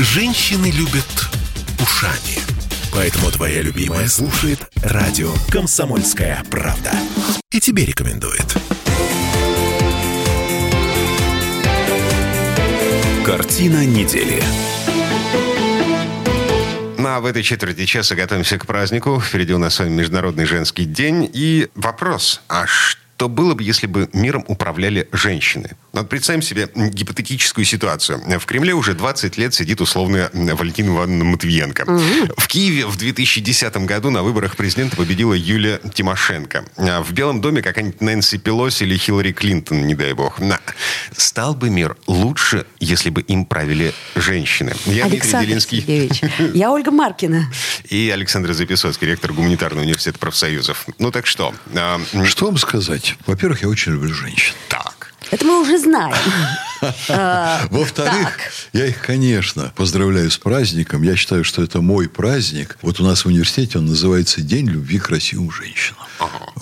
Женщины любят ушами. Поэтому твоя любимая слушает радио «Комсомольская правда». И тебе рекомендует. Картина недели. Ну, а в этой четверти часа готовимся к празднику. Впереди у нас с вами Международный женский день. И вопрос, а что было бы, если бы миром управляли женщины? Вот представим себе гипотетическую ситуацию. В Кремле уже 20 лет сидит условная Валентина Ивановна Матвиенко. Угу. В Киеве в 2010 году на выборах президента победила Юлия Тимошенко. А в Белом доме какая-нибудь Нэнси Пелоси или Хиллари Клинтон, не дай бог. На. Стал бы мир лучше, если бы им правили женщины? Я Александр Дмитрий Делинский. Я Ольга Маркина. И Александр Записоцкий, ректор Гуманитарного университета профсоюзов. Ну так что? А, что вам сказать? Во-первых, я очень люблю женщин. Так. Это мы уже знаем. А, Во-вторых, я их, конечно, поздравляю с праздником. Я считаю, что это мой праздник. Вот у нас в университете он называется День любви к красивым женщинам.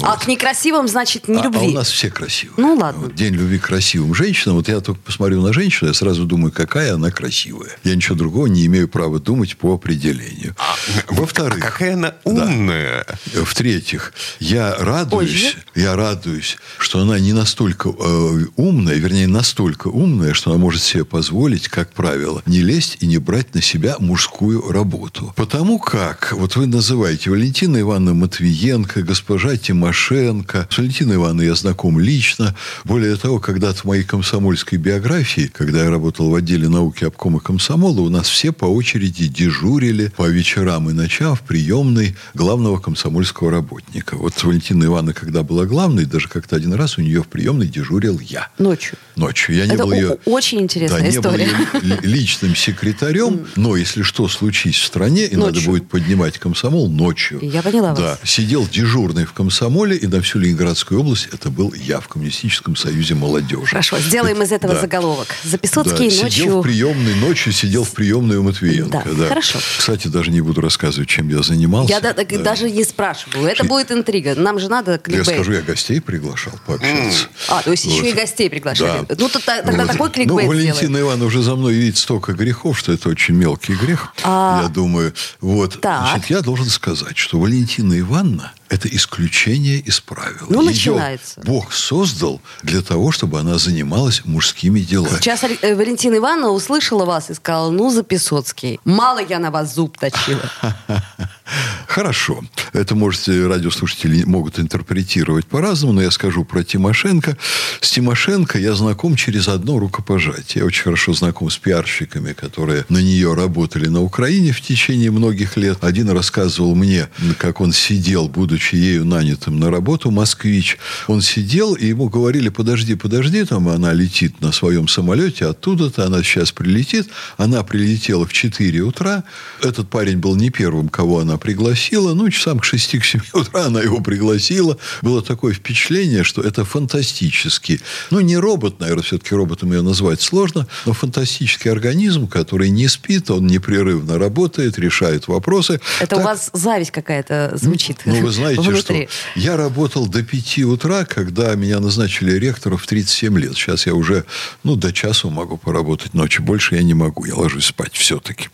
А к некрасивым, значит, не любви. А, а у нас все красивые. Ну, ладно. День любви к красивым женщинам. Вот я только посмотрю на женщину, я сразу думаю, какая она красивая. Я ничего другого не имею права думать по определению. А, Во-вторых... какая она умная. Да. В-третьих, я радуюсь, Ой, я радуюсь, что она не настолько э, умная, вернее, настолько умная, умная, что она может себе позволить, как правило, не лезть и не брать на себя мужскую работу. Потому как, вот вы называете Валентина Ивановна Матвиенко, госпожа Тимошенко. С Валентиной Ивановной я знаком лично. Более того, когда-то в моей комсомольской биографии, когда я работал в отделе науки обкома комсомола, у нас все по очереди дежурили по вечерам и ночам в приемной главного комсомольского работника. Вот Валентина Ивановна, когда была главной, даже как-то один раз у нее в приемной дежурил я. Ночью? Ночью. Я не Это был ее... Очень интересная да, история. не был личным секретарем, но если что случись в стране, и надо будет поднимать комсомол ночью. Я поняла да, вас. Сидел дежурный в комсомоле, и на всю Ленинградскую область это был я в Коммунистическом союзе молодежи. Хорошо, сделаем из этого да. заголовок. Записоцкий да, ночью... Сидел в приемной ночью, сидел в приемной у Матвиенко. Да, да. хорошо. Кстати, даже не буду рассказывать, чем я занимался. Я да, да. даже не спрашиваю. Это будет интрига. Нам же надо кликбейт. Я скажу, я гостей приглашал пообщаться. А, то есть вот. еще и гостей приглашали. Да. Ну, тогда вот. такой кликбейт Ну, Валентина Ивановна уже за мной видит столько грехов, что это очень мелкий грех, а... я думаю. Вот. Так. Значит, я должен сказать, что Валентина Ивановна – это исключение из правил. Ну, Ее начинается. Бог создал для того, чтобы она занималась мужскими делами. Сейчас э, Валентина Ивановна услышала вас и сказала, ну, Записоцкий, мало я на вас зуб точила. Хорошо. Это, можете, радиослушатели могут интерпретировать по-разному, но я скажу про Тимошенко. С Тимошенко я знаком через одно рукопожатие. Я очень хорошо знаком с пиарщиками, которые на нее работали на Украине в течение многих лет. Один рассказывал мне, как он сидел, будучи ею нанятым на работу, москвич. Он сидел, и ему говорили, подожди, подожди, там она летит на своем самолете, оттуда-то она сейчас прилетит. Она прилетела в 4 утра. Этот парень был не первым, кого она пригласила. Ну, часам к 6 к 7 утра она его пригласила. Было такое впечатление, что это фантастический, ну, не робот, наверное, все-таки роботом ее назвать сложно, но фантастический организм, который не спит, он непрерывно работает, решает вопросы. Это так... у вас зависть какая-то звучит. Ну, вы знаете, внутри. что я работал до 5 утра, когда меня назначили ректором в 37 лет. Сейчас я уже, ну, до часу могу поработать ночью. Больше я не могу. Я ложусь спать все-таки.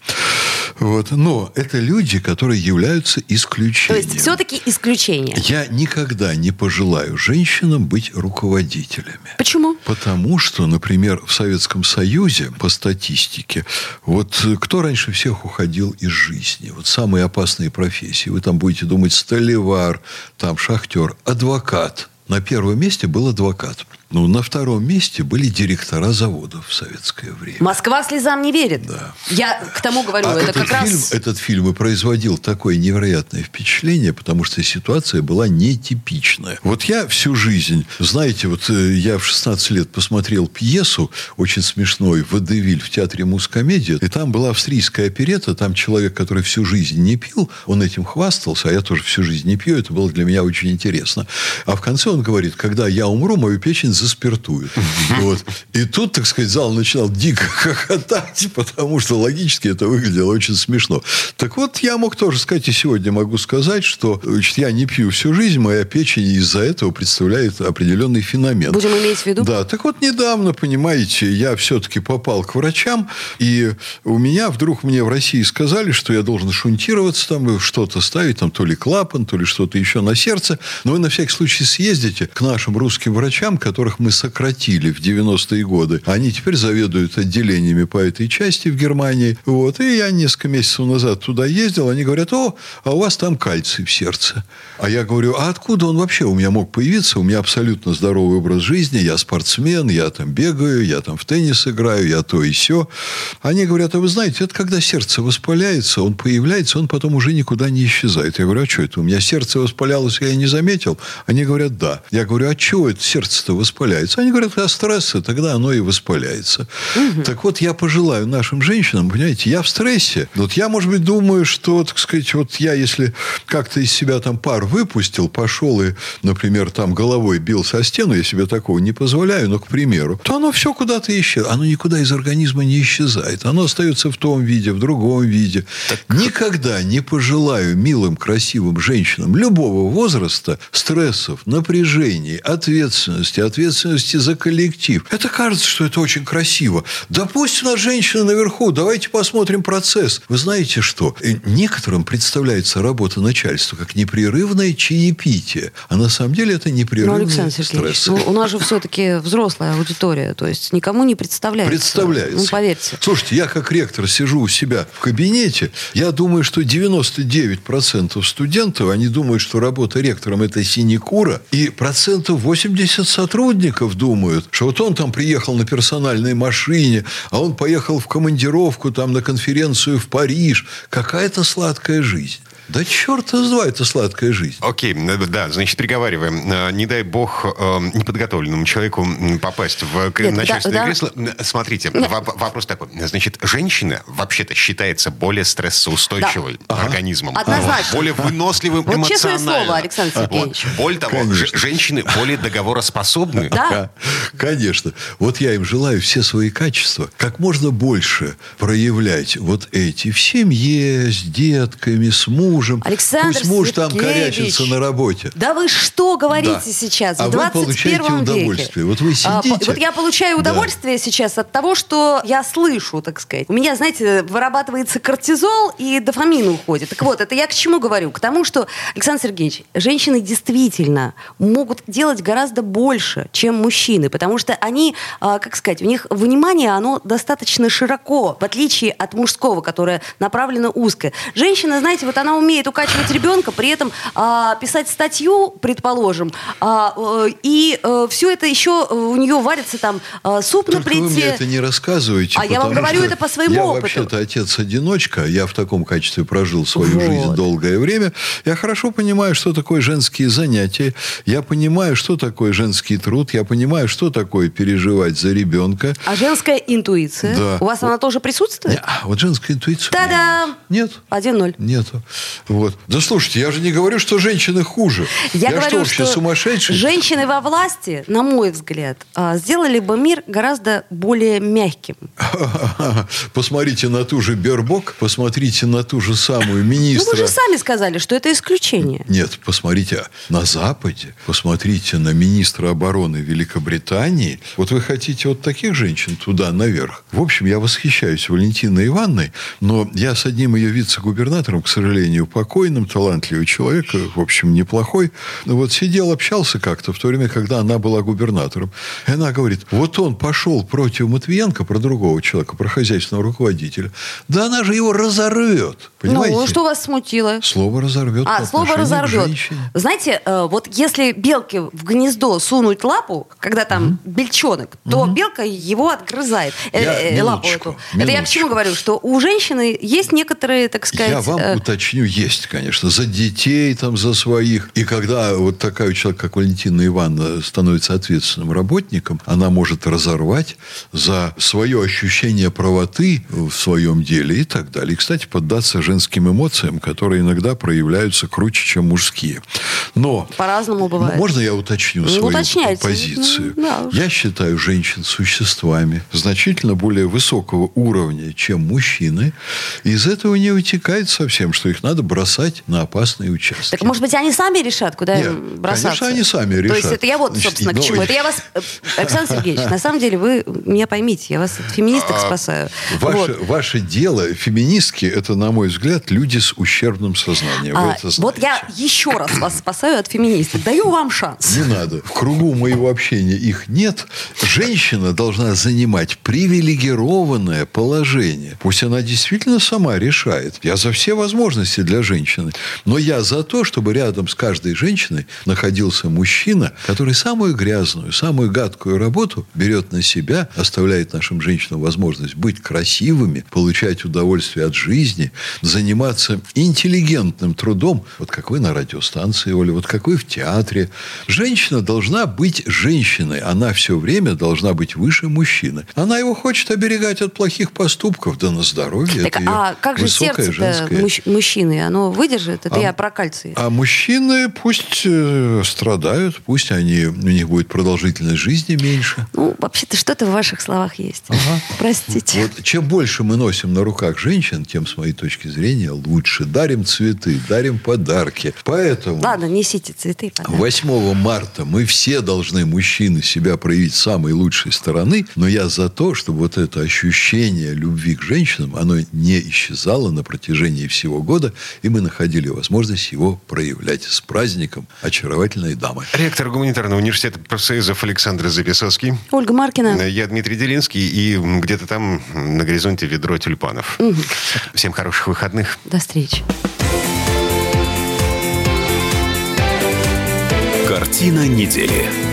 Вот. Но это люди, которые являются исключением. То есть все-таки исключение. Я никогда не пожелаю женщинам быть руководителями. Почему? Потому что, например, в Советском Союзе, по статистике, вот кто раньше всех уходил из жизни? Вот самые опасные профессии. Вы там будете думать столевар, там шахтер, адвокат. На первом месте был адвокат. Ну, на втором месте были директора заводов в советское время. Москва слезам не верит. Да. Я к тому говорю, а это этот как фильм, раз... Этот фильм и производил такое невероятное впечатление, потому что ситуация была нетипичная. Вот я всю жизнь, знаете, вот э, я в 16 лет посмотрел пьесу, очень смешной, «Водевиль» в театре Мускомедия, и там была австрийская оперета, там человек, который всю жизнь не пил, он этим хвастался, а я тоже всю жизнь не пью, это было для меня очень интересно. А в конце он говорит, когда я умру, мою печень заспиртуют. Вот. И тут, так сказать, зал начинал дико хохотать, потому что логически это выглядело очень смешно. Так вот, я мог тоже сказать, и сегодня могу сказать, что значит, я не пью всю жизнь, моя печень из-за этого представляет определенный феномен. Будем иметь в виду? Да, так вот недавно, понимаете, я все-таки попал к врачам, и у меня вдруг мне в России сказали, что я должен шунтироваться, там что-то ставить, там то ли клапан, то ли что-то еще на сердце. Но вы на всякий случай съездите к нашим русским врачам, которых мы сократили в 90-е годы. Они теперь заведуют отделениями по этой части в Германии. Вот. И я несколько месяцев назад туда ездил. Они говорят, о, а у вас там кальций в сердце. А я говорю, а откуда он вообще у меня мог появиться? У меня абсолютно здоровый образ жизни. Я спортсмен, я там бегаю, я там в теннис играю, я то и все. Они говорят, а вы знаете, это когда сердце воспаляется, он появляется, он потом уже никуда не исчезает. Я говорю, а что это? У меня сердце воспалялось, я не заметил. Они говорят, да. Я говорю, а чего это сердце-то воспаляется? Они говорят, а стрессы, тогда оно и воспаляется. Угу. Так вот, я пожелаю нашим женщинам, понимаете, я в стрессе. Вот я, может быть, думаю, что, так сказать, вот я, если как-то из себя там пар выпустил, пошел и, например, там головой бил со стену, я себе такого не позволяю, но, к примеру, то оно все куда-то исчезает. Оно никуда из организма не исчезает. Оно остается в том виде, в другом виде. Так... Никогда не пожелаю милым, красивым женщинам любого возраста стрессов, напряжений, ответственности, ответственности за коллектив. Это кажется, что это очень красиво. Да пусть у нас женщины наверху, давайте посмотрим процесс. Вы знаете что? Э, некоторым представляется работа начальства как непрерывное чаепитие. А на самом деле это непрерывный ну, стресс. Ну, у нас же все-таки взрослая аудитория. То есть никому не представляется. Представляется. Ну, поверьте. Слушайте, я как ректор сижу у себя в кабинете. Я думаю, что 99% студентов, они думают, что работа ректором – это синекура. И процентов 80 сотрудников думают, что вот он там приехал на персональной машине, а он поехал в командировку там на конференцию в Париж. Какая-то сладкая жизнь. Да черта с два, это сладкая жизнь. Окей, э, да, значит, приговариваем. Э, не дай бог э, неподготовленному человеку попасть в Нет, начальственное да, кресло. Да. Смотрите, Нет. вопрос такой. Значит, женщина вообще-то считается более стрессоустойчивой да. организмом. Однозначно. Более выносливым вот эмоционально. честное слово, Александр Сергеевич. Вот. Более того, женщины более договороспособны. Да. Конечно. Вот я им желаю все свои качества как можно больше проявлять вот эти в семье, с детками, с мужем, мужем. Александр Пусть муж Сергеевич, там корячится на работе. Да вы что говорите да. сейчас? А в 21 вы получаете веке. удовольствие. Вот вы сидите. А, вот я получаю удовольствие да. сейчас от того, что я слышу, так сказать. У меня, знаете, вырабатывается кортизол и дофамин уходит. Так вот, это я к чему говорю? К тому, что, Александр Сергеевич, женщины действительно могут делать гораздо больше, чем мужчины, потому что они, а, как сказать, у них внимание, оно достаточно широко, в отличие от мужского, которое направлено узко. Женщина, знаете, вот она умеет укачивать ребенка, при этом а, писать статью, предположим, а, э, и а, э, все это еще у нее варится там а, суп Только на плите. вы мне это не рассказываете. А я вам говорю это по своему я опыту. Я вообще-то отец-одиночка, я в таком качестве прожил свою вот. жизнь долгое время. Я хорошо понимаю, что такое женские занятия. Я понимаю, что такое женский труд. Я понимаю, что такое переживать за ребенка. А женская интуиция? Да. У вас вот. она тоже присутствует? Не, вот женская интуиция. Та-дам! Нет. 1-0. Нету. Вот. Да слушайте, я же не говорю, что женщины хуже. Я, я говорю, что, вообще что сумасшедший? женщины во власти, на мой взгляд, а, сделали бы мир гораздо более мягким. Посмотрите на ту же Бербок, посмотрите на ту же самую министра. Ну, вы же сами сказали, что это исключение. Нет, посмотрите на Западе, посмотрите на министра обороны Великобритании. Вот вы хотите вот таких женщин туда, наверх. В общем, я восхищаюсь Валентиной Ивановной, но я с одним ее вице-губернатором, к сожалению, покойным, талантливый человек, в общем, неплохой. Но вот сидел, общался как-то в то время, когда она была губернатором. И она говорит, вот он пошел против Матвиенко, про другого человека, про хозяйственного руководителя. Да она же его разорвет. Понимаете? Ну, что вас смутило? Слово разорвет. А, слово разорвет. Знаете, э, вот если белке в гнездо сунуть лапу, когда там угу. бельчонок, то угу. белка его отгрызает. Э, я, э, лапу эту. Минуточку. Это я к чему говорю? Что у женщины есть некоторые, так сказать... Я вам э... уточню, есть, конечно. За детей, там, за своих. И когда вот такая человек, как Валентина Ивановна, становится ответственным работником, она может разорвать за свое ощущение правоты в своем деле и так далее. И, кстати, поддаться женским эмоциям, которые иногда проявляются круче, чем мужские. Но... По-разному бывает. Можно я уточню ну, свою уточняйте. позицию. Ну, да. Я считаю женщин существами значительно более высокого уровня, чем мужчины. Из этого не вытекает совсем, что их надо бросать на опасные участки. Так, может быть, они сами решат, куда Нет, им бросаться? конечно, они сами То решат. есть это я вот, Значит, собственно, к ну, чему. Это я вас, Александр Сергеевич, на самом деле вы меня поймите, я вас от феминисток спасаю. Ваше, Вот. ваше дело, феминистки, это, на мой взгляд, люди с ущербным сознанием. Вы А, вот я еще раз вас спасаю от феминисток. Даю вам шанс. Не надо. В кругу моего общения их нет. Женщина должна занимать привилегированное положение. Пусть она действительно сама решает. Я за все возможности для женщины. Но я за то, чтобы рядом с каждой женщиной находился мужчина, который самую грязную, самую гадкую работу берет на себя, оставляет нашим женщинам возможность быть красивыми, получать удовольствие от жизни, заниматься интеллигентным трудом, вот как вы на радиостанции, Оля, вот как вы в театре. Женщина должна быть женщиной. Она все время должна быть выше мужчины. Она его хочет оберегать от плохих поступков, да на здоровье. Так, а как же сердце женское. мужчины? Оно выдержит? Это А- я про кальций. А мужчины пусть э, страдают, пусть они, у них будет продолжительность жизни меньше. Ну, вообще-то что-то в ваших словах есть. Простите. Вот чем больше мы носим на руках женщин, тем, с моей точки зрения, лучше. Дарим цветы, дарим подарки. Поэтому... Ладно, несите цветы. подарки. 8 марта мы все должны, мужчины, себя проявить с самой лучшей стороны, но я за то, чтобы вот это ощущение любви к женщинам, оно не исчезало на протяжении всего года, и мы находили возможность его проявлять с праздником очаровательной дамы. Ректор гуманитарного университета профсоюзов Александр Записовский. Ольга Маркина. Я Дмитрий Делинский, и где-то там на горизонте ведро тюльпанов. Всем хороших выходных. До встречи. Картина недели.